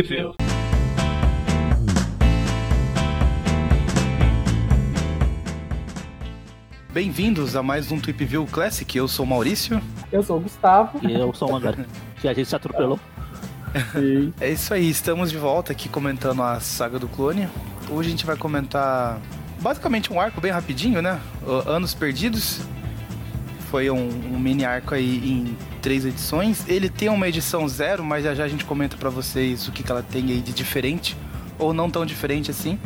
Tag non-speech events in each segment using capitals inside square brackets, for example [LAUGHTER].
View. Bem-vindos a mais um Tweep View Classic. Eu sou o Maurício. Eu sou o Gustavo. E eu sou o Magari. que a gente se atropelou. Sim. [LAUGHS] É isso aí, estamos de volta aqui comentando a saga do clone. Hoje a gente vai comentar basicamente um arco bem rapidinho, né? Anos Perdidos. Foi um, um mini arco aí em três edições. Ele tem uma edição zero, mas já já a gente comenta pra vocês o que, que ela tem aí de diferente, ou não tão diferente assim.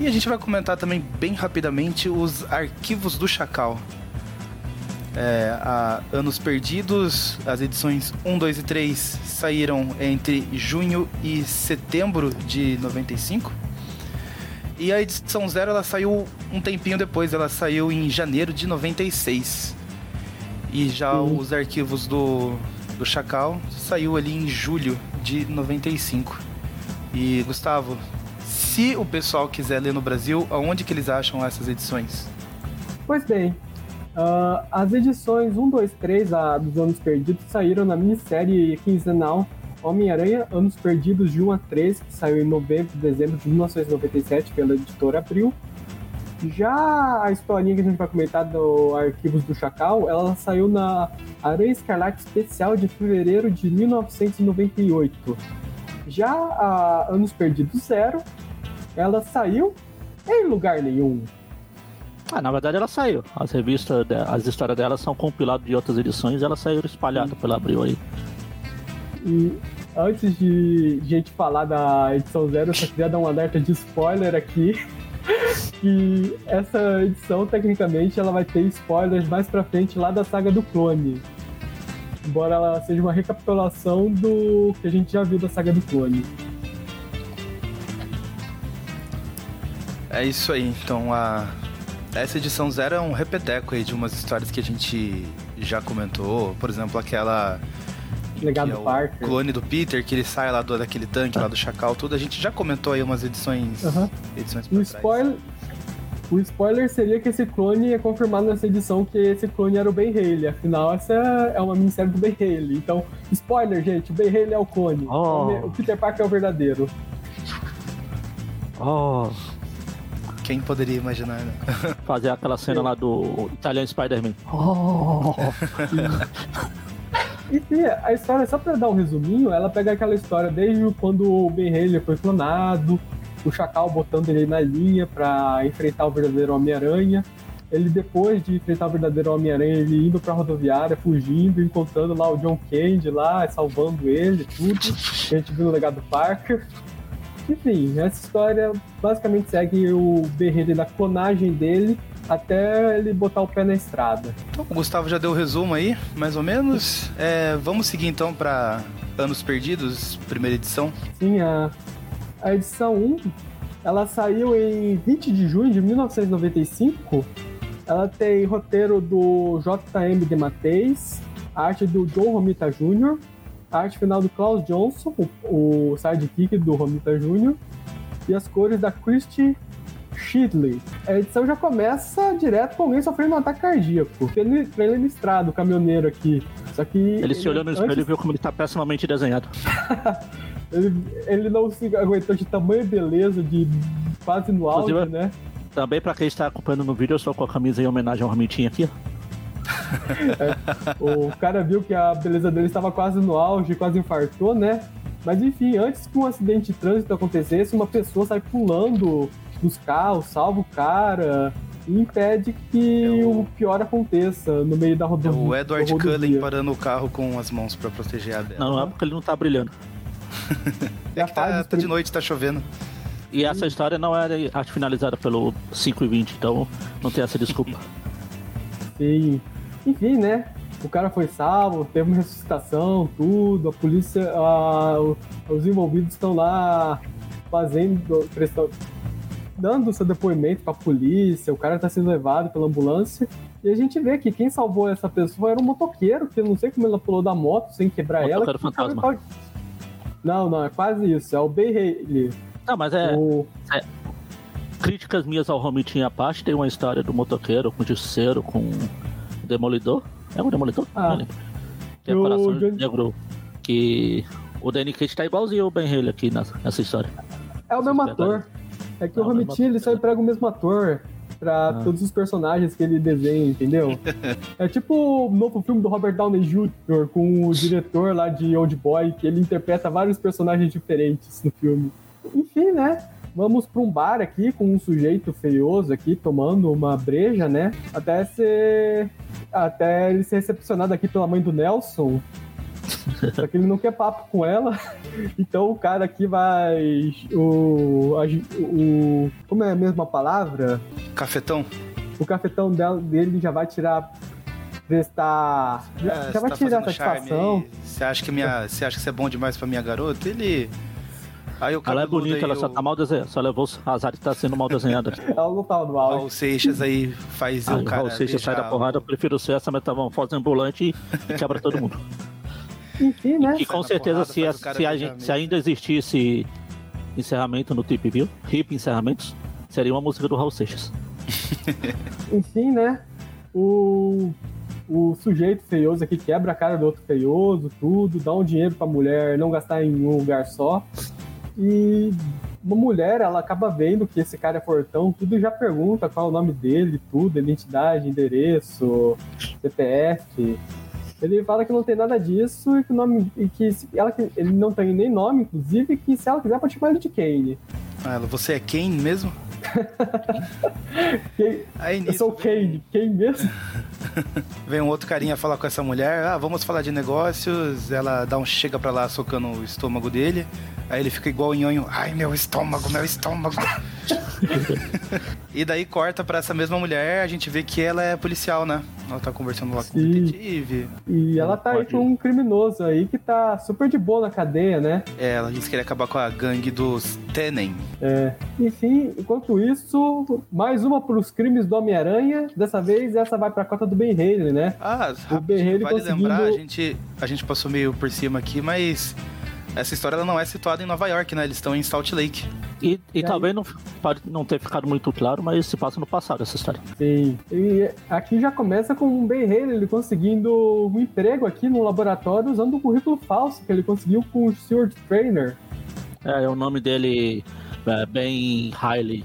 E a gente vai comentar também bem rapidamente os arquivos do Chacal. É, Anos Perdidos, as edições 1, 2 e 3 saíram entre junho e setembro de 95. E a edição 0 ela saiu um tempinho depois, ela saiu em janeiro de 96. E já Sim. os arquivos do, do Chacal saiu ali em julho de 95. E Gustavo, se o pessoal quiser ler no Brasil, aonde que eles acham essas edições? Pois bem, ah, as edições 1, 2, 3 a, dos Anos Perdidos saíram na minissérie quinzenal Homem-Aranha Anos Perdidos de 1 a 3, que saiu em novembro e dezembro de 1997 pela editora Abril. Já a historinha que a gente vai comentar do Arquivos do Chacal, ela saiu na Aranha Escarlate Especial de fevereiro de 1998. Já a Anos Perdidos Zero, ela saiu em lugar nenhum. Ah, na verdade ela saiu. As revistas, as histórias dela são compiladas de outras edições e elas saíram espalhadas pela Abril aí. E antes de gente falar da edição zero, eu só queria dar um alerta de spoiler aqui. Que essa edição, tecnicamente, ela vai ter spoilers mais pra frente lá da saga do clone. Embora ela seja uma recapitulação do que a gente já viu da saga do clone. É isso aí, então a essa edição zero é um repeteco aí de umas histórias que a gente já comentou, por exemplo, aquela Legado que é o Parker. clone do Peter, que ele sai lá do, daquele tanque lá do Chacal, tudo, a gente já comentou aí umas edições Aham. edições O spoiler, o spoiler seria que esse clone é confirmado nessa edição que esse clone era o Ben Haley. Afinal, essa é uma minissérie do Ben Haley. Então, spoiler, gente, o Ben Haley é o clone. Oh. O Peter Parker é o verdadeiro. Oh, Quem poderia imaginar, né? fazer aquela cena lá do Italian Spider-Man. Oh, [LAUGHS] E a história, só pra dar um resuminho, ela pega aquela história desde quando o Ben Haley foi clonado, o Chacal botando ele na linha pra enfrentar o verdadeiro Homem-Aranha. Ele, depois de enfrentar o verdadeiro Homem-Aranha, ele indo pra rodoviária, fugindo, encontrando lá o John Candy lá, salvando ele, tudo. A gente viu no legado Parker. Enfim, essa história basicamente segue o Haley da clonagem dele até ele botar o pé na estrada. O Gustavo já deu o resumo aí, mais ou menos. É, vamos seguir então pra Anos Perdidos, primeira edição. Sim, a, a edição 1, ela saiu em 20 de junho de 1995. Ela tem roteiro do J.M. de Mateis, arte do John Romita Jr., a arte final do Klaus Johnson, o, o sidekick do Romita Jr., e as cores da Christy Shidley. A edição já começa direto com alguém sofrendo um ataque cardíaco. Ele, ele listrado, o caminhoneiro aqui. Só que. ele se olhou no espelho antes- e viu como ele tá pessimamente desenhado. [LAUGHS] Ele, ele não se aguentou de tamanho e beleza, de quase no Inclusive, né? Também pra quem está acompanhando no vídeo, eu estou com a camisa em homenagem ao Romitinho aqui. [LAUGHS] O cara viu que a beleza dele estava quase no auge, quase infartou, né? Mas enfim, antes que um acidente de trânsito acontecesse, uma pessoa sai pulando dos carros, salva o cara e impede que É o- o pior aconteça no meio da É rodovia. o Edward. Cullen parando o carro com as mãos pra proteger a dela. Não, não é porque ele não tá brilhando. [LAUGHS] É a Tá, tá de noite, tá chovendo. E essa história não é arte finalizada pelo 5 e 20, então não tem essa desculpa. Sim. Enfim, né? O cara foi salvo, teve uma ressuscitação, tudo. A polícia, o- os envolvidos estão lá fazendo, prestando, dando seu depoimento pra polícia. O cara tá sendo levado pela ambulância. E a gente vê que quem salvou essa pessoa era um motoqueiro, que eu não sei como ela pulou da moto sem quebrar ela. Motoqueiro cara fantasma. tá- Não, não, é quase isso. É o Ben Haley. Não, mas é. O... Críticas minhas ao Romitinho à parte, tem uma história do motoqueiro com o justiceiro, com demolidor. É o demolidor? Ah. Não lembro. Que é o Coração Johnny- Negro. Que o Danny Cage tá igualzinho o Ben Haley aqui nessa, nessa história. É o mesmo ator. É que Ah, o Romitinho ele só emprega o mesmo ator pra Ah. todos os personagens que ele desenha, entendeu? [LAUGHS] é tipo o novo filme do Robert Downey Jr. com o [LAUGHS] diretor lá de Old Boy, que ele interpreta vários personagens diferentes no filme. Enfim, né? Vamos pra um bar aqui com um sujeito feioso aqui tomando uma breja, né? Até ser. Até ele ser recepcionado aqui pela mãe do Nelson. [LAUGHS] Só que ele não quer papo com ela. Então o cara aqui vai. O. a- o como é a mesma palavra? Cafetão? O cafetão dela, dele já vai tirar. Prestar. Já, É, já você vai tá tirar satisfação. Você acha que minha, você acha que você é bom demais pra minha garota? Ele Aí o Ela é bonita, aí, ela só o tá mal desenhada. Só levou os azar de tá sendo mal desenhada. Ela não tava no auge. Raul Seixas aí faz Ah, o cara Ou seja, sai da porrada, eu prefiro ser essa metamorfose ambulante e quebra todo mundo. [LAUGHS] Enfim, né? E com certeza, porrada, se, a- se, a gente- se ainda existisse encerramento no Tip View, hip encerramentos, seria uma música do Raul Seixas. [LAUGHS] Enfim, né? O, o sujeito feioso aqui quebra a cara do outro feioso, tudo, dá um dinheiro pra mulher não gastar em um lugar só. E uma mulher, ela acaba vendo que esse cara é fortão, tudo já pergunta qual é o nome dele, tudo, identidade, endereço, CPF. Ele fala que não tem nada disso e que, o nome, e que ela, ele não tem nem nome, inclusive, que se ela quiser pode chamar ele de Kane. Ah, você é Kane mesmo? [LAUGHS] Aí Eu nisso sou o vem, Kane, Kane mesmo? [LAUGHS] vem um outro carinha falar com essa mulher, ah, vamos falar de negócios, ela dá um chega pra lá socando o estômago dele, aí ele fica igual o nhonho, ai meu estômago, meu estômago. [LAUGHS] e daí corta pra essa mesma mulher, a gente vê que ela é policial, né? Ela tá conversando lá com o Sim. detetive, E ela tá aí Pode. com um criminoso aí que tá super de boa na cadeia, né? É, ela disse que ele ia acabar com a gangue dos Tenen. É. Enfim, enquanto isso, mais uma pros crimes do Homem-Aranha. Dessa vez, essa vai pra cota do Ben Haley, né? Ah, O rapidinho, Berreiro vale conseguindo- lembrar, a gente, a gente passou meio por cima aqui, mas essa história ela não é situada em Nova York, né? Eles estão em Salt Lake. E, e aí? talvez não pode não ter ficado muito claro, mas se passa no passado essa história. Sim. E aqui já começa com o Ben Haley, ele conseguindo um emprego aqui no laboratório usando o currículo falso que ele conseguiu com o Stuart Trainer. É, o nome dele é Ben Riley.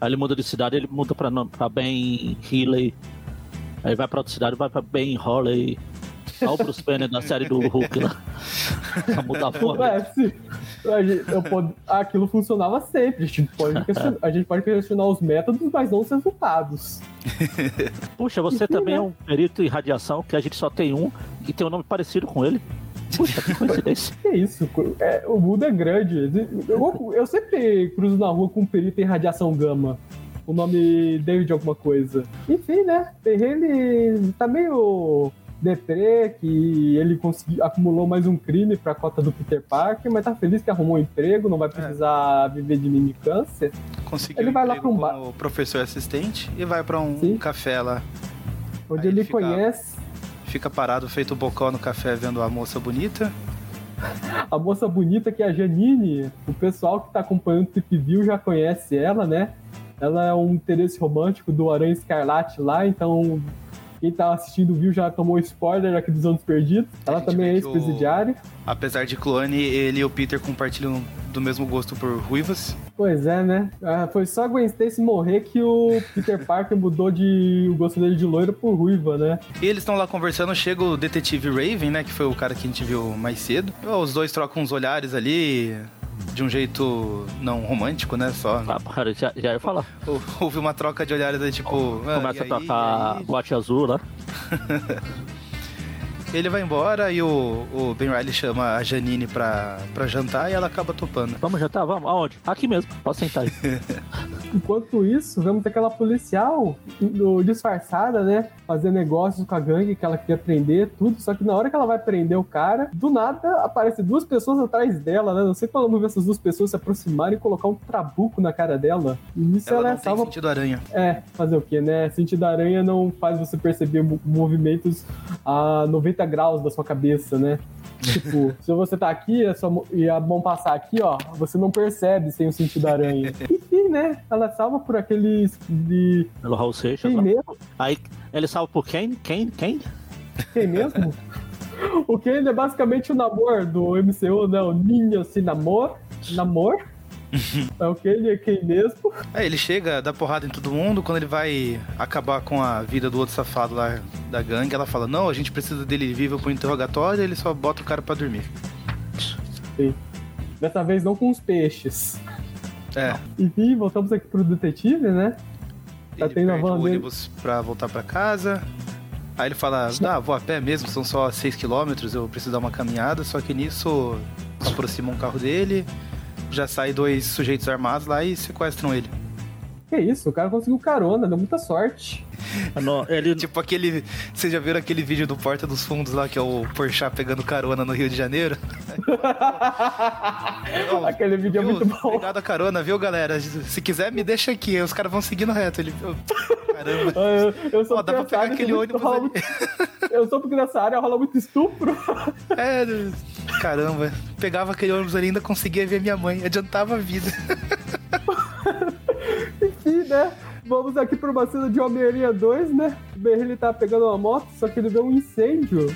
Aí ele muda de cidade, ele muda pra, pra Ben Healy. Aí vai pra outra cidade, vai pra Ben Holly. Olha o Bruce Banner da série do Hulk lá. Pra mudar a forma. Ué, se, a gente- eu pod- aquilo funcionava sempre. A gente, pode [LAUGHS] questionar, a gente pode questionar os métodos, mas não os resultados. Puxa, você Enfim, também né? é um perito em radiação, que a gente só tem um e tem um nome parecido com ele. Puxa, que coincidência. [LAUGHS] Que isso? É, o mundo é grande. Eu, eu sempre cruzo na rua com um perito em radiação gama. O nome David alguma coisa. Enfim, né? Ele tá meio deprê, que ele conseguiu, acumulou mais um crime pra cota do Peter Parker, mas tá feliz que arrumou um emprego, não vai precisar viver de mini câncer. Conseguiu Ele vai lá pra um como professor assistente e vai pra um Sim. café lá. Onde Aí ele fica- conhece Fica parado, feito bocó no café, vendo a moça bonita. [LAUGHS] a moça bonita que é a Janine. O pessoal que tá acompanhando o Tip View já conhece ela, né? Ela é um interesse romântico do Aranha Escarlate lá, então quem tá assistindo viu já tomou spoiler aqui dos anos perdidos. Ela também é que o- ex-presidiária. Apesar de clone, ele e o Peter compartilham do mesmo gosto por ruivas. Pois é, né? Ah, foi só a Gwen Stacy morrer que o Peter Parker mudou de o gosto dele de loira por ruiva, né? E eles estão lá conversando, chega o detetive Raven, né? Que foi o cara que a gente viu mais cedo. Os dois trocam uns olhares ali, de um jeito não romântico, né? Só. Ah, cara, já, já ia falar. Houve uma troca de olhares aí, tipo. ah, Começa a tocar aí? boate azul lá. [LAUGHS] Ele vai embora e o, o Ben Riley chama a Janine pra, pra jantar e ela acaba topando. Vamos jantar? Vamos. Aonde? Aqui mesmo. Pode sentar aí. [LAUGHS] Enquanto isso, vemos aquela policial disfarçada, né? Fazer negócios com a gangue que ela queria prender, tudo. Só que na hora que ela vai prender o cara, do nada aparecem duas pessoas atrás dela, né? Não sei como ela não vê essas duas pessoas se aproximarem e colocar um trabuco na cara dela. E nisso ela, Ela é não tem salva. sentido aranha. É, fazer o quê, né? Sentido aranha não faz você perceber mo- movimentos a 90 graus da sua cabeça, né? Tipo, [LAUGHS] se você tá aqui a sua mo- e a mão passar aqui, ó, você não percebe sem o sentido da aranha. [LAUGHS] Enfim, né? Ela é salva por aqueles de. Pelo Raul Seixas Quem mesmo? Aí ele salva por quem? Quem? Quem? Quem mesmo? O Kane é basicamente o namor do MCU, né? O Ninja se namor. É o Kane é quem mesmo. Aí ele chega, dá porrada em todo mundo. Quando ele vai acabar com a vida do outro safado lá da gangue, ela fala: Não, a gente precisa dele vivo pro interrogatório. Ele só bota o cara pra dormir. Sim. Dessa vez não com os peixes. É. Enfim, voltamos aqui pro detetive, né? Tá Ele tendo a o van dele. ônibus pra voltar pra casa. Aí ele fala, ah, vou a pé mesmo, são só 6km, eu preciso dar uma caminhada. Só que nisso aproxima um carro dele, já sai dois sujeitos armados lá e sequestram ele. Que isso, o cara conseguiu carona, deu muita sorte. Não, ele, [LAUGHS] Tipo aquele. Vocês já viram aquele vídeo do Porta dos Fundos lá, que é o Porchat pegando carona no Rio de Janeiro? [LAUGHS] Aquele vídeo é viu? muito bom. Obrigado a carona, viu, galera? Se quiser, me deixa aqui. Os caras vão seguindo reto. Ele. Caramba. Ah, [LAUGHS] Eu, eu sou Ó, dá pra porque pegar nessa aquele área ônibus rola Eu sou porque nessa área rola muito estupro. É, caramba. Pegava aquele ônibus ali e ainda conseguia ver minha mãe. Adiantava a vida. [LAUGHS] Enfim, né? Vamos aqui pra uma cena de Homem-Aranha 2, né? O Ben ele tá pegando uma moto, só que ele vê um incêndio.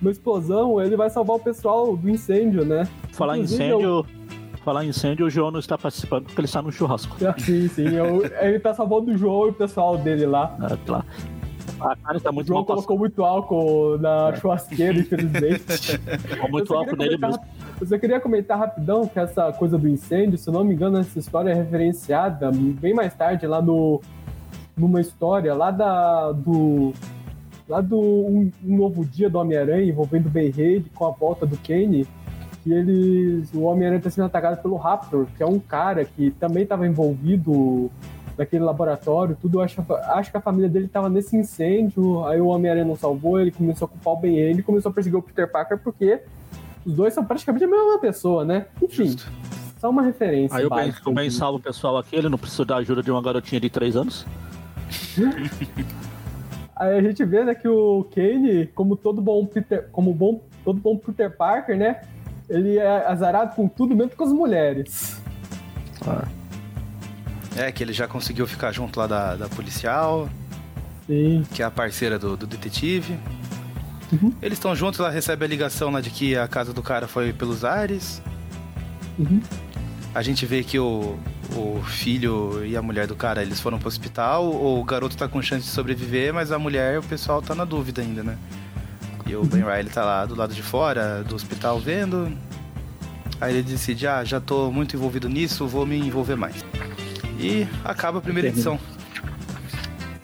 Uma explosão, ele vai salvar o pessoal do incêndio, né? falar Inclusive, incêndio. Falar em incêndio, o João não está participando porque ele está no churrasco. eu- [LAUGHS] Sim, sim. eu- ele tá salvando o João e o pessoal dele lá. É, claro. A cara tá O muito João mal passada. colocou muito álcool na churrasqueira, infelizmente. [LAUGHS] Ficou muito álcool queria nele comentar- mesmo. Eu só queria comentar rapidão que essa coisa do incêndio, se eu não me engano, essa história é referenciada bem mais tarde lá no numa história lá da do lá do um, um novo dia do Homem-Aranha envolvendo o Ben Reid com a volta do Kane, que eles o Homem-Aranha está sendo atacado pelo Raptor, que é um cara que também estava envolvido naquele laboratório, tudo. Eu acho, acho que a família dele estava nesse incêndio, aí o Homem-Aranha não salvou, ele começou a culpar o Ben Reid e começou a perseguir o Peter Parker porque os dois são praticamente a mesma pessoa, né? Enfim, Justo. só uma referência. Aí o Ben, o ben salva o pessoal aqui, ele não precisa da ajuda de uma garotinha de 3 anos. [LAUGHS] Aí a gente vê, né, que o Kane, como todo bom Peter, como bom, todo bom Peter Parker, né? Ele é azarado com tudo, mesmo com as mulheres. É, que ele já conseguiu ficar junto lá da, da policial, Sim. que é a parceira do, do detetive. Uhum. Eles estão juntos, ela recebe a ligação lá de que a casa do cara foi pelos ares. Uhum. A gente vê que o, o filho e a mulher do cara, eles foram pro hospital. O garoto tá com chance de sobreviver, mas a mulher, o pessoal tá na dúvida ainda, né? E o Ben Riley tá lá do lado de fora do hospital vendo. Aí ele decide, ah, já tô muito envolvido nisso, vou me envolver mais. E acaba a primeira Termina. edição.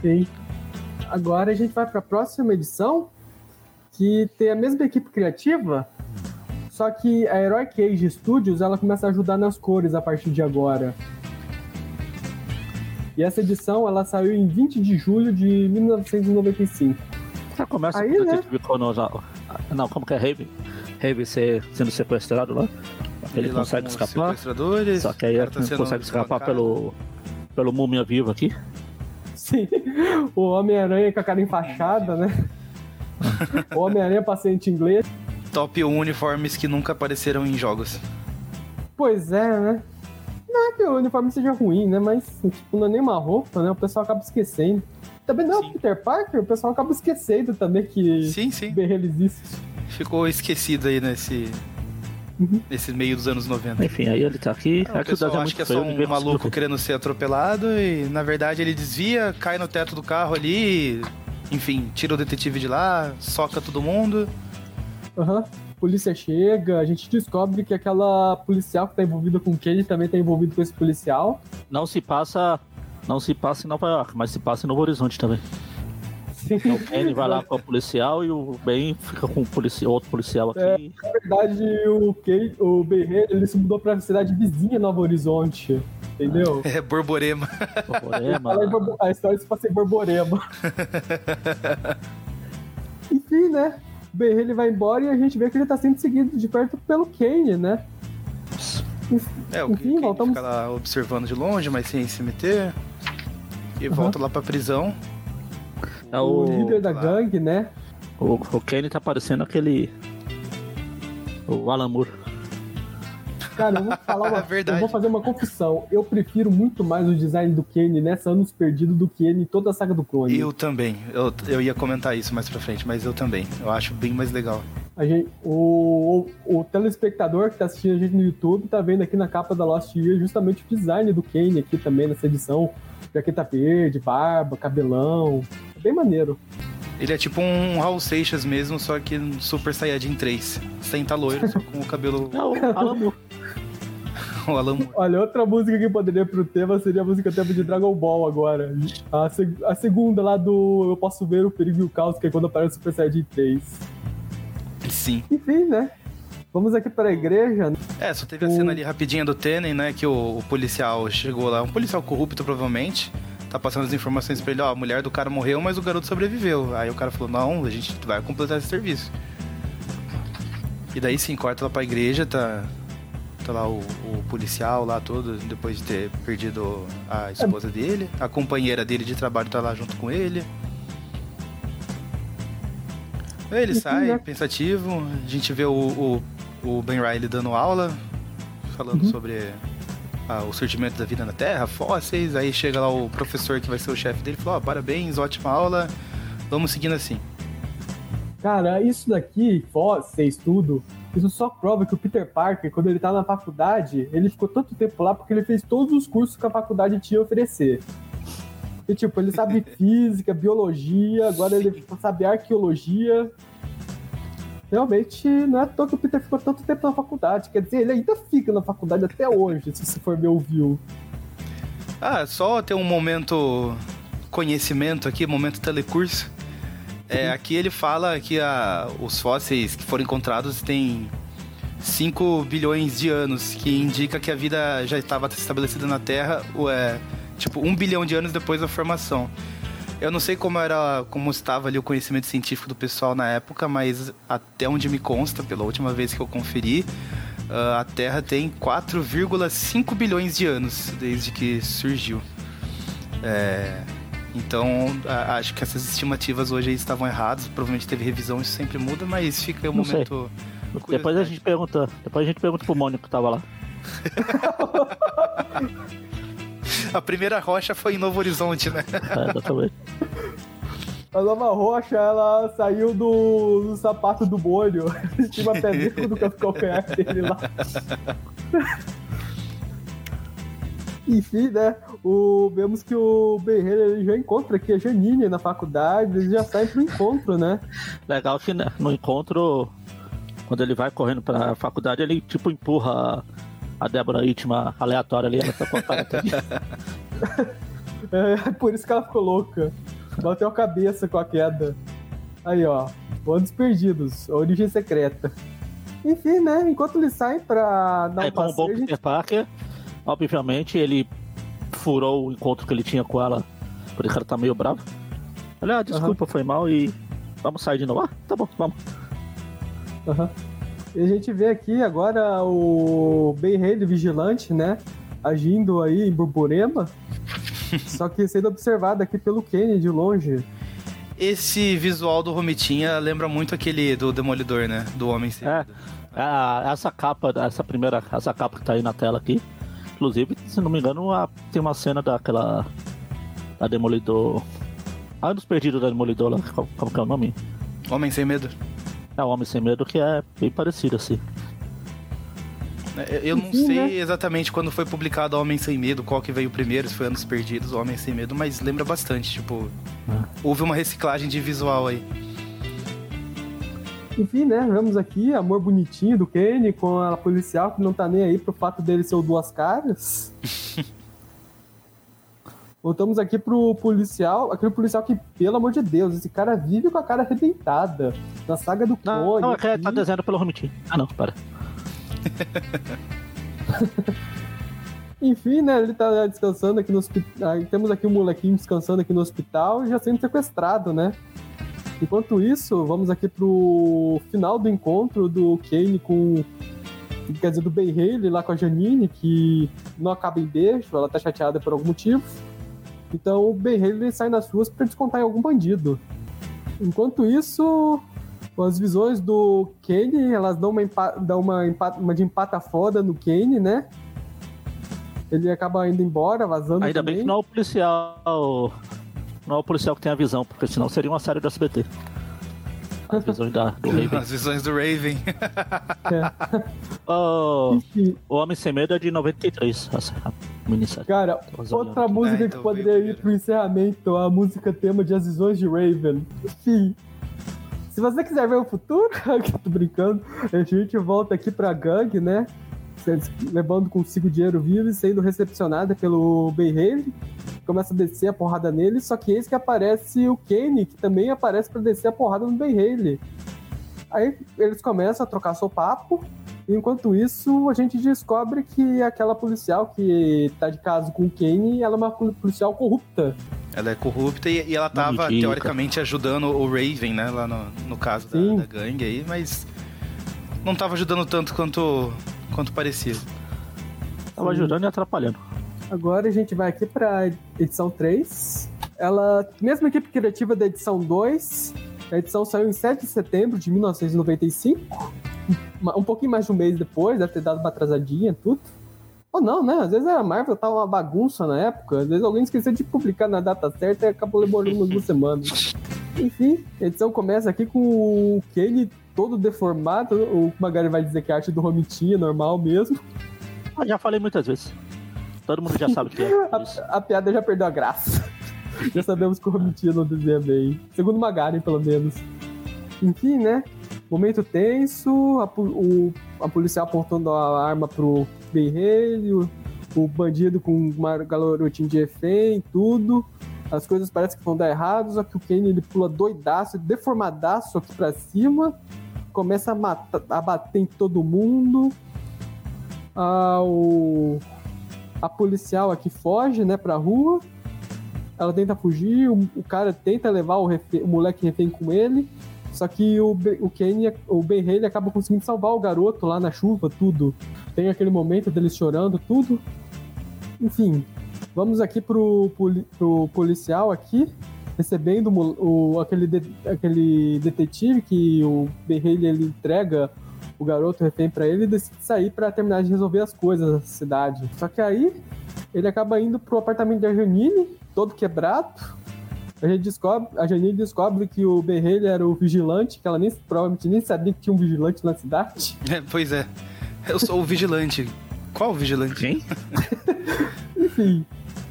Sim. Agora a gente vai para a próxima edição, que tem a mesma equipe criativa, só que a Heroic Age Studios ela começa a ajudar nas cores a partir de agora. E essa edição ela saiu em 20 de julho de 1995. Já começa Aí, com o né? detetive Conan já- Não, como que é Raven? Raven sendo sequestrado lá. Ele, consegue escapar. Só que aí ele tá consegue escapar pelo. pelo múmia vivo aqui. Sim, o Homem-Aranha com a cara enfaixada, né? [LAUGHS] O Homem-Aranha paciente inglês. Top 1 uniformes que nunca apareceram em jogos. Pois é, né? Não é que o uniforme seja ruim, né? Mas, tipo, não é nem uma roupa, né? O pessoal acaba esquecendo. Também não é o Peter Parker, o pessoal acaba esquecendo também que Sim, sim. Ben ele existe. Ficou esquecido aí nesse. Uhum. Nesse meio dos anos 90. Enfim, aí ele tá aqui. Ah, é o é acha que é só um maluco querendo ser atropelado e na verdade ele desvia, cai no teto do carro ali, enfim, tira o detetive de lá, soca todo mundo. Aham. Polícia chega, a gente descobre que aquela policial que tá envolvida com o Kenny também tá envolvido com esse policial. Não se passa. Não se passa em Nova York, mas se passa em Novo Horizonte também. Então o Kenny vai lá com a policial e o Ben fica com o outro policial aqui. Na verdade, o Kenny, o Ben ele se mudou pra cidade vizinha Nova Horizonte. Entendeu? É Borborema. Problema. Fala em Borbo- a história se passa em Borborema. [LAUGHS] Enfim, né? O Ben ele vai embora e a gente vê que ele tá sendo seguido de perto pelo Kane, né? É, o Enfim, que voltamos- fica lá observando de longe, mas sem se meter. E Aham. volta lá pra prisão. É O, o, líder da gangue, né? o, o Kenny tá parecendo aquele. O Alan Moore. Cara, eu vou falar [LAUGHS] uma É verdade. Eu vou fazer uma confissão. Eu prefiro muito mais o design do Kane nessa Anos Perdido do que ele em toda a saga do clone. Eu também. Eu, eu ia comentar isso mais pra frente, mas eu também. Eu acho bem mais legal. A gente, o, o, o telespectador que tá assistindo a gente no YouTube tá vendo aqui na capa da Lost Year justamente o design do Kane aqui também nessa edição. Jaqueta verde, barba, cabelão. É bem maneiro. Ele é tipo um Raul Seixas mesmo, só que Super Saiyajin 3. Sem tá loiro, só com o cabelo. [LAUGHS] Não, Moore. [LAUGHS] o. Olha, outra música que poderia pro tema seria a música tema de Dragon Ball agora. A, seg- a segunda lá do Eu Posso Ver o Perigo e o Caos, que é quando aparece o Super Saiyajin 3. Sim. Enfim, né? Vamos aqui para a igreja. É, só teve a O- cena ali rapidinha do Tenen, né? Que o, o policial chegou lá, um policial corrupto provavelmente, tá passando as informações pra ele, ó, a mulher do cara morreu, mas o garoto sobreviveu. Aí o cara falou, não, a gente vai completar esse serviço. E daí sim, corta lá pra igreja, tá. Tá lá o, o policial lá todo, depois de ter perdido a esposa dele. A companheira dele de trabalho tá lá junto com ele. Ele sai né? pensativo, a gente vê o, o, o Ben Riley dando aula, falando Uhum. sobre ah, o surgimento da vida na Terra, fósseis. Aí chega lá o professor que vai ser o chefe dele e fala: Ó, parabéns, ótima aula, vamos seguindo assim. Cara, isso daqui, fósseis, tudo, isso só prova que o Peter Parker, quando ele tá na faculdade, ele ficou tanto tempo lá porque ele fez todos os cursos que a faculdade tinha a oferecer. E, tipo, ele sabe [LAUGHS] física, biologia, agora ele sabe arqueologia. Realmente, não é à toa que o Peter ficou tanto tempo na faculdade. Quer dizer, ele ainda fica na faculdade até hoje, se você for ver o view. Ah, só ter um momento conhecimento aqui, momento telecurso. É, aqui ele fala que a, os fósseis que foram encontrados têm 5 bilhões de anos, que indica que a vida já estava estabelecida na Terra, é, tipo, 1 bilhão de anos depois da formação. Eu não sei como era, como estava ali o conhecimento científico do pessoal na época, mas até onde me consta, pela última vez que eu conferi, ah, a Terra tem 4,5 bilhões de anos desde que surgiu. É, então, a- acho que essas estimativas hoje estavam erradas. Provavelmente teve revisão, isso sempre muda, mas fica aí o sei. momento. Depois a gente pergunta. Depois a gente pergunta pro Mônico que tava lá. [LAUGHS] [LAUGHS] A primeira rocha foi em Novo Horizonte, né? [LAUGHS] É, exatamente. A nova rocha, ela saiu do, do sapato do bolho. [LAUGHS] Tinha uma pedrinha do canto calcanhar dele lá. Enfim, né? O, vemos que o Berreira ele já encontra aqui a Janine na faculdade, eles já saem pro encontro, né? Legal que né, no encontro, quando ele vai correndo pra faculdade, ele tipo empurra a Débora íntima aleatória ali, ela tá com a cara até [LAUGHS] É por isso que ela ficou louca. Bateu a cabeça com a queda. Aí, ó. Anos perdidos. A origem secreta. Enfim, né? Enquanto eles saem pra dar um como bom passeio, a gente Peter Parker, obviamente ele furou o encontro que ele tinha com ela, por isso que ela tá meio brava. Olha, ah, desculpa, foi mal e vamos sair de novo. Ah, tá bom, vamos. Aham. E a gente vê aqui agora o Ben Haley vigilante, né? Agindo aí em Burburema. [LAUGHS] só que sendo observado aqui pelo Kenny de longe. Esse visual do Romitinha lembra muito aquele do Demolidor, né? Do Homem Sem É. Medo. Ah, essa capa, essa primeira, essa capa que tá aí na tela aqui, inclusive, se não me engano, a- tem uma cena daquela da Demolidor. Anos perdidos da Demolidor lá, qual, como que é o nome? Homem Sem Medo. É o Homem Sem Medo, que é bem parecido assim. É, Eu não Enfim, sei né? exatamente quando foi publicado Homem Sem Medo, qual que veio primeiro, se foi Anos Perdidos ou Homem Sem Medo, mas lembra bastante, tipo... Ah. Houve uma reciclagem de visual aí. Enfim, né? Vemos aqui amor bonitinho do Kenny com a policial que não tá nem aí pro fato dele ser o duas caras. [LAUGHS] Voltamos aqui pro policial, aquele policial que, pelo amor de Deus, esse cara vive com a cara arrebentada. Na saga do Não, clone. não é aqui. tá desenhado pelo Romitinho. Ah, não, para. [LAUGHS] Enfim, né? Ele tá descansando aqui no hospital. Temos aqui um molequinho descansando aqui no hospital e já sendo sequestrado, né? Enquanto isso, vamos aqui pro final do encontro do Kane com. Quer dizer, do Ben Haley lá com a Janine, que não acaba em beijo, ela tá chateada por algum motivo. Então o Haley sai nas ruas pra descontar em algum bandido. Enquanto isso, as visões do Kane, elas dão uma, dão uma, uma de empata foda no Kane, né? Ele acaba indo embora, vazando Ainda também. bem que não é o policial. Não é o policial que tem a visão, porque senão seria uma série do SBT. As visões da, do Raven. As visões do Raven. É. [LAUGHS] Oh, Enfim, o Homem Sem Medo é de 93, essa minissérie. cara, outra música É, que então poderia veio ir pro encerramento, a música tema de As Visões de Raven. Enfim. Se você quiser ver o futuro, [LAUGHS] tô brincando, a gente volta aqui pra gangue, né? Levando consigo dinheiro vivo e sendo recepcionada pelo Ben Haley. Começa a descer a porrada nele, só que eis que aparece o Kane, que também aparece pra descer a porrada no Ben Haley. Aí eles começam a trocar seu papo, e enquanto isso a gente descobre que aquela policial que tá de caso com o Kane, ela é uma policial corrupta. Ela é corrupta e, e ela tava, Ridícula. teoricamente, ajudando o Raven, né? Lá no, no caso da, da gangue aí, mas não tava ajudando tanto quanto, quanto parecia. Tava ajudando e atrapalhando. Agora a gente vai aqui pra edição 3. Ela, mesma equipe criativa da edição 2. A edição saiu em 7 de setembro de 1995. uma- Um pouquinho mais de um mês depois, deve ter dado uma atrasadinha, tudo. Ou não, né? Às vezes a Marvel tava uma bagunça na época. Às vezes alguém esqueceu de publicar na data certa e acabou demorando umas duas semanas. Enfim, a edição começa aqui com o Kane todo deformado. O Magari vai dizer que é a arte do Romitinha, normal mesmo. Ah, já falei muitas vezes. Todo mundo já sabe o que é. [LAUGHS] A, a piada já perdeu a graça. [LAUGHS] já sabemos que o Romitinha não desenha bem. Segundo Magari, pelo menos. Enfim, né? Momento tenso, a, o, a policial apontando a arma pro Ben Haley, o, o bandido com uma garotinha de refém, tudo. As coisas parecem que vão dar errado, só que o Kane ele pula doidaço, deformadaço aqui pra cima, começa a, matar, a bater em todo mundo. Ah, o, a policial aqui foge, né, pra rua. Ela tenta fugir, o, o cara tenta levar o, refém- o moleque refém com ele. Só que o, o Kane, o Ben Haley acaba conseguindo salvar o garoto lá na chuva, tudo. Tem aquele momento deles chorando, tudo. Enfim, vamos aqui pro, pro policial aqui, recebendo o o, aquele, de- aquele detetive que o Haley ele entrega o garoto refém pra ele e decide sair pra terminar de resolver as coisas da cidade. Só que aí ele acaba indo pro apartamento da Janine, todo quebrado. A gente descobre, a Janine descobre que o Haley era o vigilante, que ela nem provavelmente nem sabia que tinha um vigilante na cidade. É, pois é. Eu sou o vigilante. Qual vigilante? Quem? [LAUGHS] Enfim,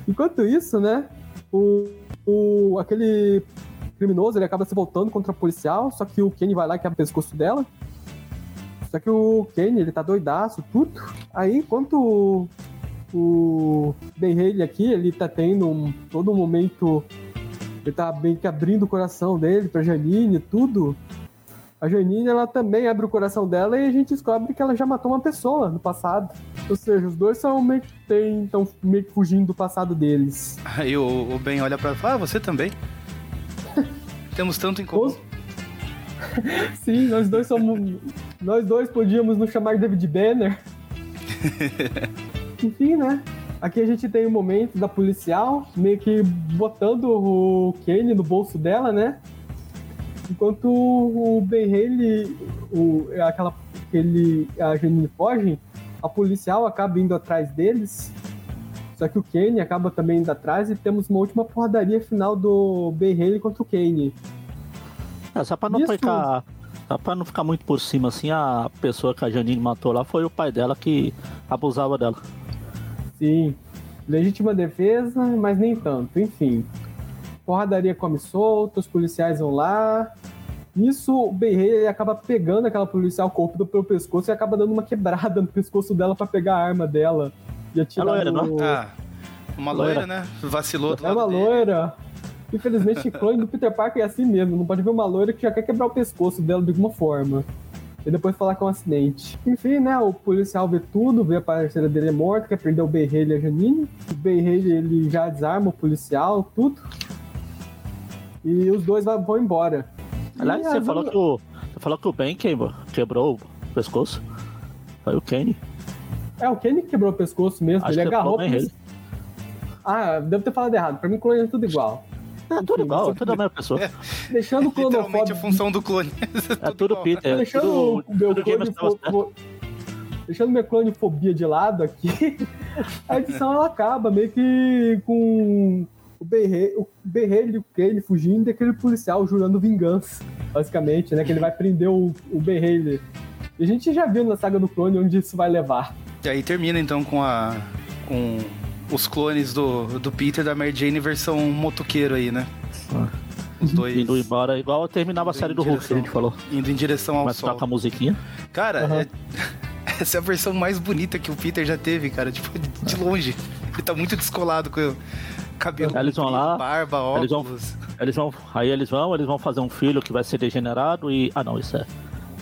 enquanto isso, né, o, o aquele criminoso ele acaba se voltando contra o policial, só que o Kenny vai lá e quebra o pescoço dela. Só que o Kenny, ele tá doidaço, tudo. Aí, enquanto o, o Ben Haley aqui, ele tá tendo um, todo um momento, ele tá bem que abrindo o coração dele pra Janine tudo. A Janine, ela também abre o coração dela e a gente descobre que ela já matou uma pessoa no passado. Ou seja, os dois são meio que estão meio que fugindo do passado deles. Aí o, o Ben olha pra fala, ah, você também? [LAUGHS] Temos tanto em comum. Os- [LAUGHS] Sim, nós dois somos. nós dois podíamos nos chamar David Banner. [LAUGHS] Enfim, né? Aqui a gente tem um momento da policial meio que botando o Kane no bolso dela, né? Enquanto o Ben Haley, o, aquela, aquele, a Janine foge, a policial acaba indo atrás deles. Só que o Kane acaba também indo atrás e temos uma última porradaria final do Ben Haley contra o Kane. É, só pra não Isso. ficar. Só pra não ficar muito por cima, assim, a pessoa que a Janine matou lá foi o pai dela que abusava dela. Sim. Legítima defesa, mas nem tanto. Enfim. Porradaria come solta, os policiais vão lá. Nisso, o Haley acaba pegando aquela policial corpo pelo pescoço e acaba dando uma quebrada no pescoço dela pra pegar a arma dela. E atirar É loira, no... Ah, uma Loira. loira, né? Vacilou do É uma dele. loira. Infelizmente, o [LAUGHS] clone do Peter Parker é assim mesmo. Não pode ver uma loira que já quer quebrar o pescoço dela de alguma forma. E depois falar que é um acidente. Enfim, né? O policial vê tudo, vê a parceira dele morta, quer prender o Haley e a Janine. O Haley, ele já desarma o policial, tudo. E os dois vão embora. Aliás, você falou que o. Você falou que o Ben quebrou, quebrou o pescoço. Foi o Kenny. É, o Kenny que quebrou o pescoço mesmo. Acho ele que agarrou. foi o o Ben polici- Ah, devo ter falado errado. Pra mim, clone é tudo igual. É tudo Enfim, igual, você- é tudo a mesma pessoa. [LAUGHS] Deixando o Literalmente a função do clone. [LAUGHS] É tudo igual. Peter. É deixando tudo, o meu tudo clone fo- deixando minha clonefobia de lado aqui, [LAUGHS] a edição ela acaba meio que com o Haley- o Haley e o Kane fugindo e aquele policial jurando vingança. basicamente, né? Que ele vai prender o, o. E a gente já viu na saga do clone onde isso vai levar. E aí termina então com a. com os clones do, do Peter e da Mary Jane versão motoqueiro aí, né? Os dois. Indo embora, igual terminava a série do Hulk que a gente falou. Indo em direção ao Mas sol. toca a musiquinha. Cara, Aham. é- [LAUGHS] essa é a versão mais bonita que o Peter já teve, cara. Tipo, de- de longe. Ele tá muito descolado com o cabelo. Eles vão lá, Barba, eles vão- óculos. Eles vão. Aí eles vão, eles vão fazer um filho que vai ser degenerado e. Ah não, isso é.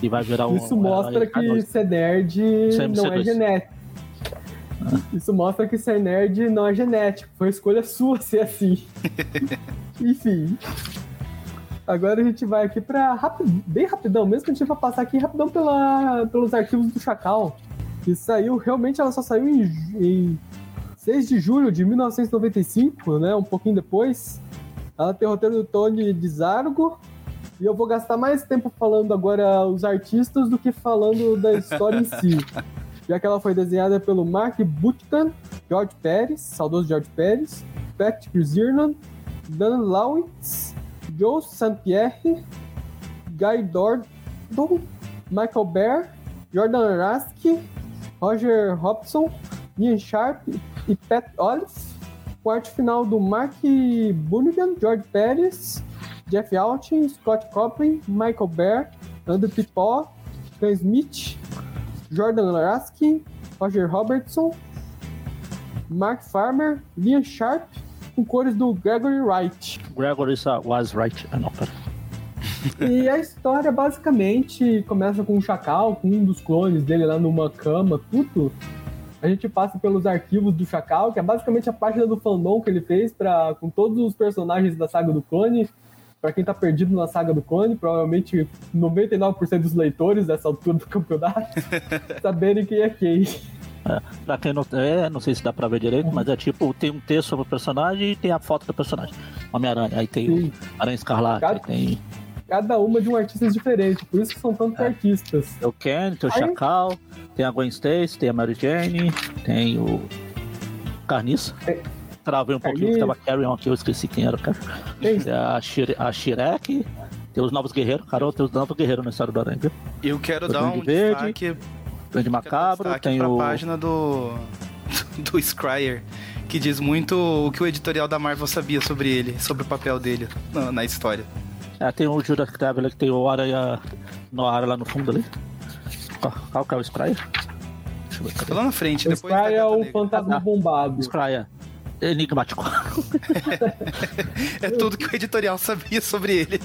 E vai virar um. Isso mostra ah, que não, ser nerd Isso não é MC2. genético. Isso mostra que ser nerd não é genético. Foi escolha sua ser assim. [LAUGHS] Enfim. Agora a gente vai aqui pra rapid... bem rapidão, mesmo que a gente vai passar aqui rapidão pela... pelos arquivos do Chacal. Que saiu, realmente ela só saiu em, em 6 de julho de 1995, né? Um pouquinho depois. Ela tem o roteiro do Tony de Zargo. E eu vou gastar mais tempo falando agora os artistas do que falando da história em si. [LAUGHS] Já que ela foi desenhada pelo Mark Buchtan, George Pérez, saudoso George Pérez, Patrick Zirnan, Dan Lawrence, Joe St. Pierre, Guy Dordon, Michael Bear, Jordan Rasky, Roger Hobson, Ian Sharp e Pat Olive, arte final do Mark Bunnigan, George Pérez, Jeff Altin, Scott Copley, Michael Bear, Andrew Pipó, Ken Smith, Jordan Raskin, Roger Robertson, Mark Farmer, Liam Sharp, com cores do Gregory Wright. Gregory was right. Ah não, pera. E a história basicamente começa com um chacal, com um dos clones dele lá numa cama, tudo. A gente passa pelos arquivos do Chacal, que é basicamente a página do fandom que ele fez pra, com todos os personagens da saga do clone. Pra quem tá perdido na saga do clone, provavelmente 99% dos leitores dessa altura do campeonato [LAUGHS] saberem quem é quem. Pra quem não. É, não sei se dá pra ver direito, mas é tipo, tem um texto sobre o personagem e tem a foto do personagem. Homem-Aranha, aí tem Sim. o Aranha Escarlate, aí tem Cada uma de um artista diferente, por isso que são tantos artistas. o Ken, tem o Aí- Chacal, tem a Gwen Stacy, tem a Mary Jane, tem o Carniça. É. Travei um pouquinho, que tava Carrion aqui, eu esqueci quem era, cara. Tem Tem a, Shire, a Shirek, tem os Novos Guerreiros, cara, tem os Novos Guerreiros na história do Aranha, viu? Eu quero O dar um Verde, destaque, Grande Macabro, destaque tem o. página do, [LAUGHS] do Scryer, que diz muito o que o editorial da Marvel sabia sobre ele, sobre o papel dele na, na história. É, tem o Judas Traveler que tem o Aranha no ar lá no fundo ali. Qual, qual que é o Scryer? Deixa eu ver, Tô cadê? lá na frente, O depois da Sky é o fantasma bombado. Scryer. Enigmático. [LAUGHS] É tudo que o editorial sabia sobre ele.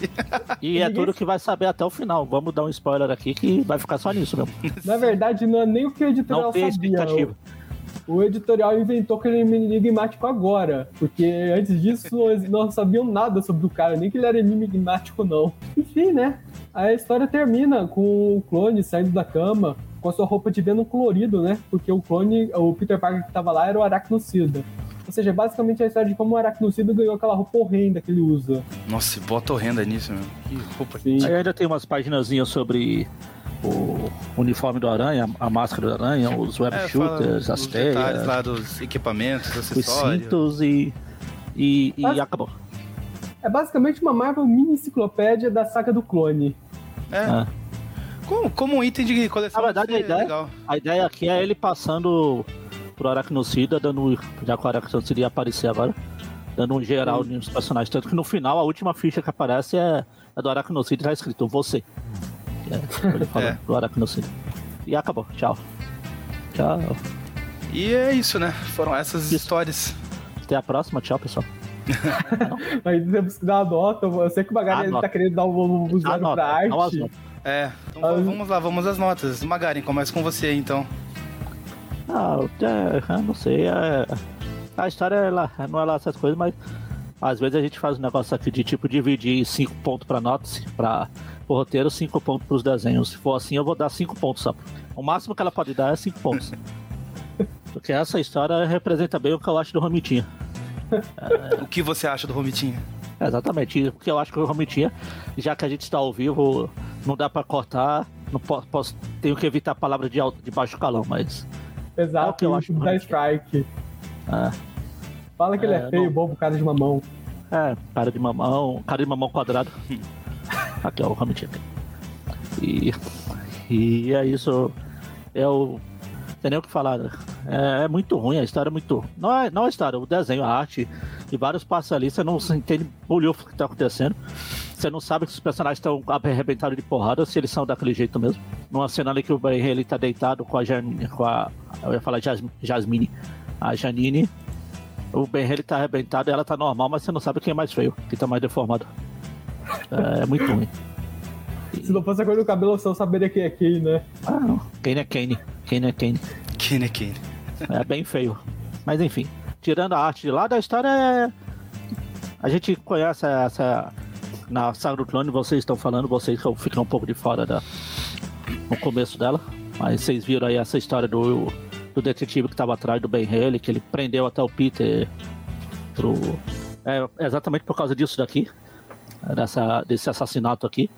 E é tudo que vai saber até o final. Vamos dar um spoiler aqui que vai ficar só nisso mesmo. Na verdade, não é nem o que o editorial Não tem sabia. expectativa. O, o editorial inventou que ele é enigmático agora. Porque antes disso eles não sabiam nada sobre o cara, nem que ele era enigmático, não. Enfim, né? A história termina com o clone saindo da cama com a sua roupa de Venom colorido, né? Porque o clone, o Peter Parker que tava lá era o aracnocida. Ou seja, basicamente a história de como o aracnocida ganhou aquela roupa horrenda que ele usa. Nossa, bota horrenda nisso, meu. Que roupa. Sim. Aí ainda tem umas paginazinhas sobre o uniforme do Aranha, a máscara do Aranha, os web É, shooters, as os detalhes teias, lá dos equipamentos, os acessórios. cintos e. E, e Mas- acabou. É basicamente uma Marvel mini enciclopédia da saga do clone. É, É. como, como um item de coleção. Na verdade, a ideia- legal. A ideia aqui é ele passando pro Aracnocida, dando. Já que o Aracnocida ia aparecer agora, dando um geral nos personagens. Tanto que no final, a última ficha que aparece é, é do Aracnocida e tá escrito você. É, ele É. do Aracnocida. E acabou. Tchau. Tchau. E é isso, né? Foram essas Isso. histórias. Até a próxima. Tchau, pessoal. Aí temos que dar uma nota. Eu sei que o Magari tá querendo dar um, um zero Anota, pra não as arte. notas. É, então Ah, vamos lá, vamos às notas. Magarin, começa com você então. Ah, é, eu não sei. é- a história ela, não é lá essas coisas, mas às vezes a gente faz um negócio aqui de tipo dividir 5 pontos pra notas, pra o roteiro, 5 pontos pros desenhos. Se for assim, eu vou dar 5 pontos só. O máximo que ela pode dar é 5 pontos. [LAUGHS] Porque essa história representa bem o que eu acho do Romitinha. [LAUGHS] O que você acha do Romitinha? É, exatamente, o que eu acho que o Romitinha, já que a gente está ao vivo, não dá pra cortar, não posso, posso- tenho que evitar a palavra de, alto, de baixo calão, mas. É o Exato, que eu acho da. Strike. É, Fala que ele é É, feio, não- bobo, cara de mamão. É, cara de mamão, cara de mamão quadrado. [LAUGHS] Aqui, ó, o Hamilton. E, e é isso. Eu tem nem o que falar. né? É, é muito ruim, a história é muito. Não é, não a história, o desenho, a arte. E vários passos ali, você não entende bolhufo o que tá acontecendo. Você não sabe se os personagens estão arrebentados de porrada se eles são daquele jeito mesmo. Numa cena ali que o Ben ele tá deitado com a Janine, com a. Eu ia falar Jas- Jasmine. A Janine. O Ben ele tá arrebentado e ela tá normal, mas você não sabe quem é mais feio, quem tá mais deformado. É, é muito ruim. Se não fosse a cor do cabelo, eu só saberia quem é quem, né? Ah, não. Kane é Kane. Kane é Kane. Kane é Kane. É bem feio. Mas enfim, tirando a arte de lado, a história é. A gente conhece essa. Na saga do clone, vocês estão falando, vocês ficam um pouco de fora da, no começo dela. Mas vocês viram aí essa história do, do detetive que estava atrás do Ben Haley, que ele prendeu até o Peter pro. É exatamente por causa disso daqui. Dessa, desse assassinato aqui.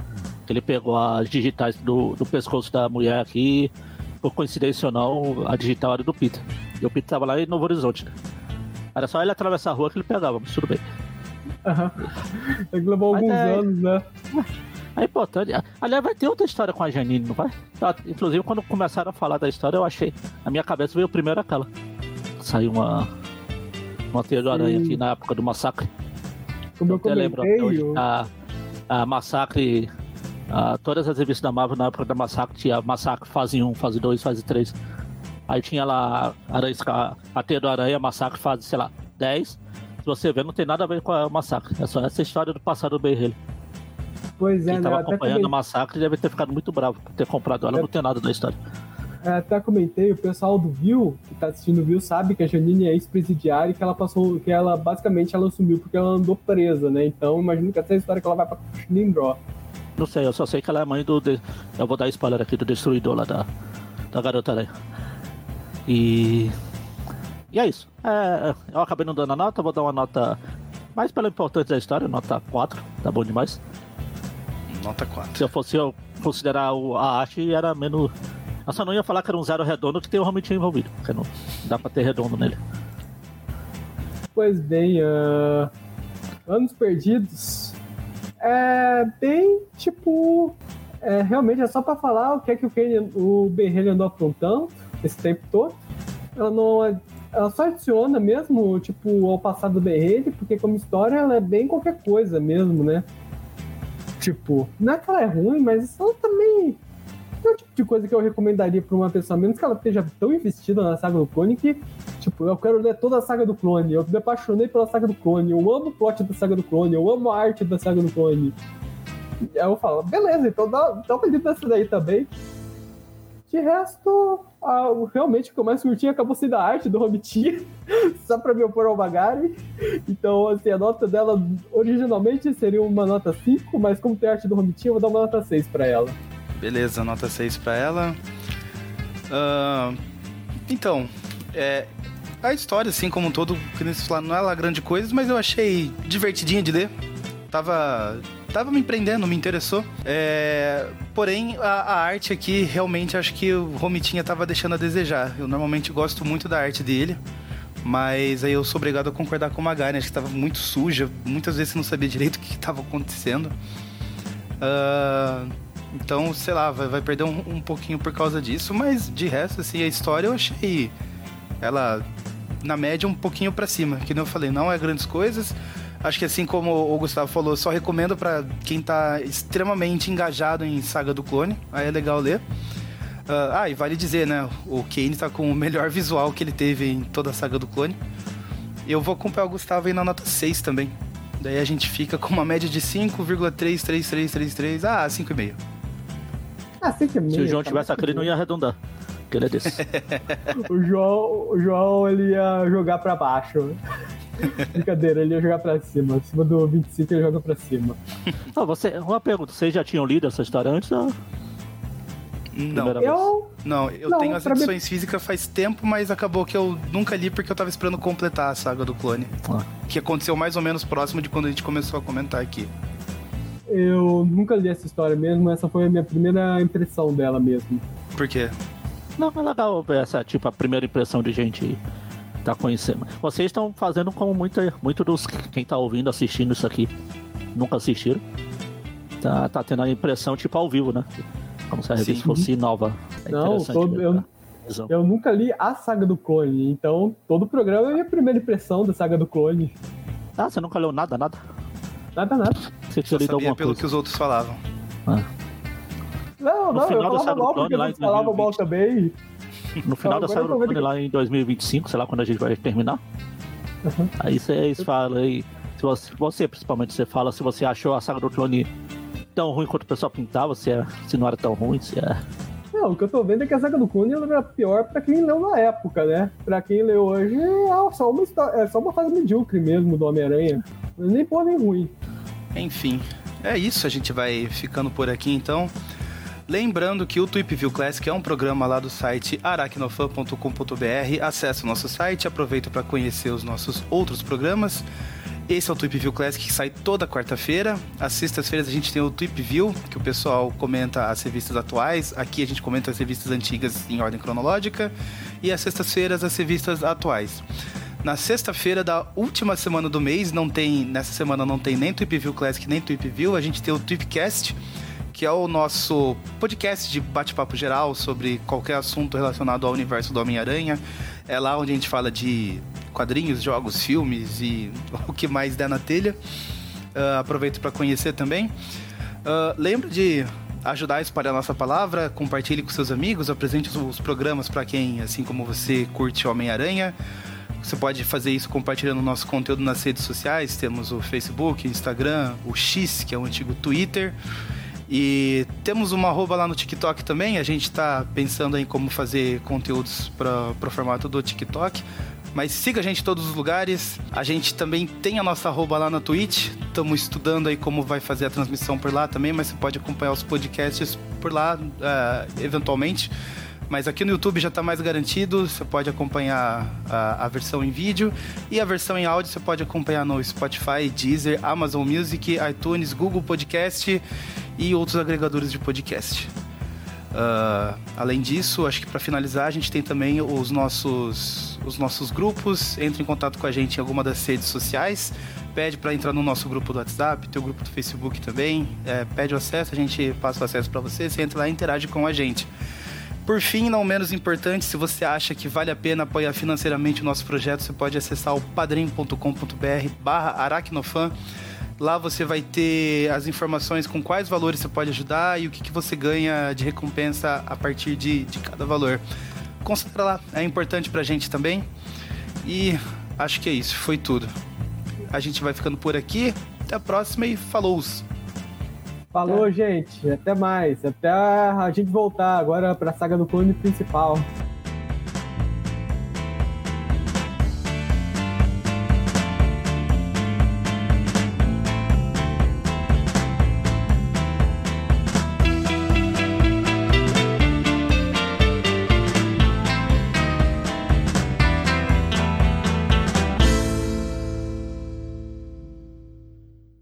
Que ele pegou as digitais do, do pescoço da mulher aqui. Por coincidência ou não, a digital era do Peter. E o Peter tava lá em Novo Horizonte. né? Era só ele atravessar a rua que ele pegava, mas tudo bem. É que levou alguns é- anos, né? É importante. Aliás, vai ter outra história com a Janine, não vai? Inclusive, quando começaram a falar da história, eu achei. Na minha cabeça veio primeiro aquela. Saiu uma. Uma teia de aranha aqui na época do massacre. Como eu até lembro hoje. o- A, a massacre. a- todas as revistas da Marvel na época da massacre tinha massacre fase 1, fase 2, fase 3. Aí tinha lá aranha, a, teia do aranha, massacre fase, sei lá, 10. Se você ver, não tem nada a ver com a massacre. É só essa história do passado do Haley. Pois é, Quem né? tava Eu até, acompanhando o massacre deve ter ficado muito bravo por ter comprado ela, É. não tem nada da história. É, até comentei, o pessoal do Viu, que tá assistindo o Viu, sabe que a Janine é ex-presidiária e que ela passou, que ela basicamente ela sumiu porque ela andou presa, né? Então imagino que essa é a história que ela vai pra Lindró. Não sei, eu só sei que ela é mãe do. de- Eu vou dar spoiler aqui do destruidor lá da, da garota aranha. E. E é isso. É, eu acabei não dando a nota, vou dar uma nota mais pela importância da história, nota 4, tá bom demais. Nota 4. Se eu fosse eu considerar o- a arte, era menos. Eu só não ia falar que era um zero redondo que tem o Romitinho envolvido, porque não dá pra ter redondo nele. Pois bem, ah, Anos Perdidos é bem tipo. É, realmente é só pra falar o que é que o, Kane, o Haley andou aprontando esse tempo todo. Ela não. Ela só adiciona mesmo, tipo, ao passado do Haley, porque como história ela é bem qualquer coisa mesmo, né? Tipo, não é que ela é ruim, mas ela também. É o tipo de coisa que eu recomendaria pra uma pessoa, menos que ela esteja tão investida na saga do clone que Tipo, eu quero ler toda a saga do clone. Eu me apaixonei pela saga do clone. Eu amo o plot da saga do clone. Eu amo a arte da saga do clone. Aí eu falo, beleza, então dá, dá um pedido dessa daí também. De resto, ah, realmente o que eu mais curti acabou sendo a arte do Romitinha. [LAUGHS] só pra me opor ao Magari. Então, assim, a nota dela originalmente seria uma nota 5, mas como tem a arte do Romitinha, eu vou dar uma nota 6 pra ela. Beleza, nota 6 pra ela. Ah, então, é, a história, assim como um todo, que nem falaram, não é lá grande coisa, mas eu achei divertidinha de ler. Tava, tava me prendendo, me interessou. É, porém, a, a arte aqui, realmente, acho que o Romitinha tava deixando a desejar. Eu normalmente gosto muito da arte dele. Mas aí eu sou obrigado a concordar com o Magari, acho que tava muito suja. Muitas vezes você não sabia direito o que estava acontecendo. Ah, então, sei lá, vai, vai perder um, um pouquinho por causa disso, mas de resto, assim, a história eu achei ela na média um pouquinho pra cima. Que nem eu falei, não é grandes coisas. Acho que assim como o Gustavo falou, só recomendo pra quem tá extremamente engajado em Saga do Clone. Aí é legal ler. Ah, ah, e vale dizer, né? O Kane tá com o melhor visual que ele teve em toda a Saga do Clone. Eu vou acompanhar o Gustavo aí na nota 6 também. Daí a gente fica com uma média de 5,33333. Ah, 5,5. Ah, 5 Se o João tivesse aquele, não ia arredondar. Porque ele é desse. [LAUGHS] O João, o João ele ia jogar pra baixo. [LAUGHS] Brincadeira, ele ia jogar pra cima. Acima do 25 ele joga pra cima. Ah, você, uma pergunta, vocês já tinham lido essa história antes? Ou... Não? Eu. não, eu Não, tenho as pra mim- edições físicas faz tempo, mas acabou que eu nunca li porque eu tava esperando completar a saga do clone. Ah. Que aconteceu mais ou menos próximo de quando a gente começou a comentar aqui. Eu nunca li essa história mesmo, essa foi a minha primeira impressão dela mesmo. Por quê? Não, é legal ver essa, tipo, a primeira impressão de gente tá conhecendo. Vocês estão fazendo como muita, muito dos quem tá ouvindo, assistindo isso aqui, nunca assistiram. Tá, tá tendo a impressão tipo ao vivo, né? Como se a revista Sim. fosse nova. É Não, todo- eu- tá? Eu nunca li a saga do clone, então todo programa é a minha primeira impressão da saga do clone. Ah, você nunca leu nada, nada? Nada, nada. Você tinha Eu lido sabia alguma pelo coisa? que os outros falavam. Ah. Não, No não, eu final da falava mal porque eles falavam mal 2020. também. No final da eu clone, lá em 2025, sei lá quando a gente vai terminar. Uhum. Aí vocês falam aí. Se você, você, principalmente, você fala se você achou a saga do clone tão ruim quanto o pessoal pintava, se, é, se não era tão ruim, se é. Não, o que eu tô vendo é que a saga do clone ela era pior pra quem leu na época, né? Pra quem leu hoje é só uma, é só uma fase medíocre mesmo do Homem-Aranha. Nem boa nem ruim. Enfim, é isso. A gente vai ficando por aqui então. Lembrando que o Tweep View Classic é um programa lá do site aracnofan.com.br. Acesse o nosso site, aproveita para conhecer os nossos outros programas. Esse é o Tweep View Classic que sai toda quarta-feira. Às sextas-feiras a gente tem o Tweep View, que o pessoal comenta as revistas atuais. Aqui a gente comenta as revistas antigas em ordem cronológica. E às sextas-feiras as revistas atuais. Na sexta-feira da última semana do mês, não tem, nessa semana não tem nem Tweep View Classic nem Tweep View, a gente tem o Tweepcast, que é o nosso podcast de bate-papo geral sobre qualquer assunto relacionado ao universo do Homem-Aranha. É lá onde a gente fala de quadrinhos, jogos, filmes e [LAUGHS] o que mais der na telha. Ah, aproveito para conhecer também. Ah, lembra de ajudar a espalhar a nossa palavra, compartilhe com seus amigos, apresente os programas para quem, assim como você, curte Homem-Aranha. Você pode fazer isso compartilhando nosso conteúdo nas redes sociais. Temos o Facebook, Instagram, o X, que é o antigo Twitter. E temos uma arroba lá no TikTok também. A gente está pensando em como fazer conteúdos para o formato do TikTok. Mas siga a gente em todos os lugares. A gente também tem a nossa arroba lá na Twitch. Estamos estudando aí como vai fazer a transmissão por lá também, mas você pode acompanhar os podcasts por lá, ah, eventualmente. Mas aqui no YouTube já está mais garantido, você pode acompanhar a, a versão em vídeo e a versão em áudio você pode acompanhar no Spotify, Deezer, Amazon Music, iTunes, Google Podcast e outros agregadores de podcast. Ah, além disso, acho que para finalizar, a gente tem também os nossos, os nossos grupos. Entre em contato com a gente em alguma das redes sociais. Pede para entrar no nosso grupo do WhatsApp, teu grupo do Facebook também. É, pede o acesso, a gente passa o acesso para você. Você entra lá e interage com a gente. Por fim, não menos importante, se você acha que vale a pena apoiar financeiramente o nosso projeto, você pode acessar o padrim.com.br barra aracnofan. Lá você vai ter as informações com quais valores você pode ajudar e o que, que você ganha de recompensa a partir de, de cada valor. Considera lá, é importante pra gente também. E acho que é isso, foi tudo. A gente vai ficando por aqui. Até a próxima e falou! Falou, gente. Até mais. Até a gente voltar agora pra saga do clone principal.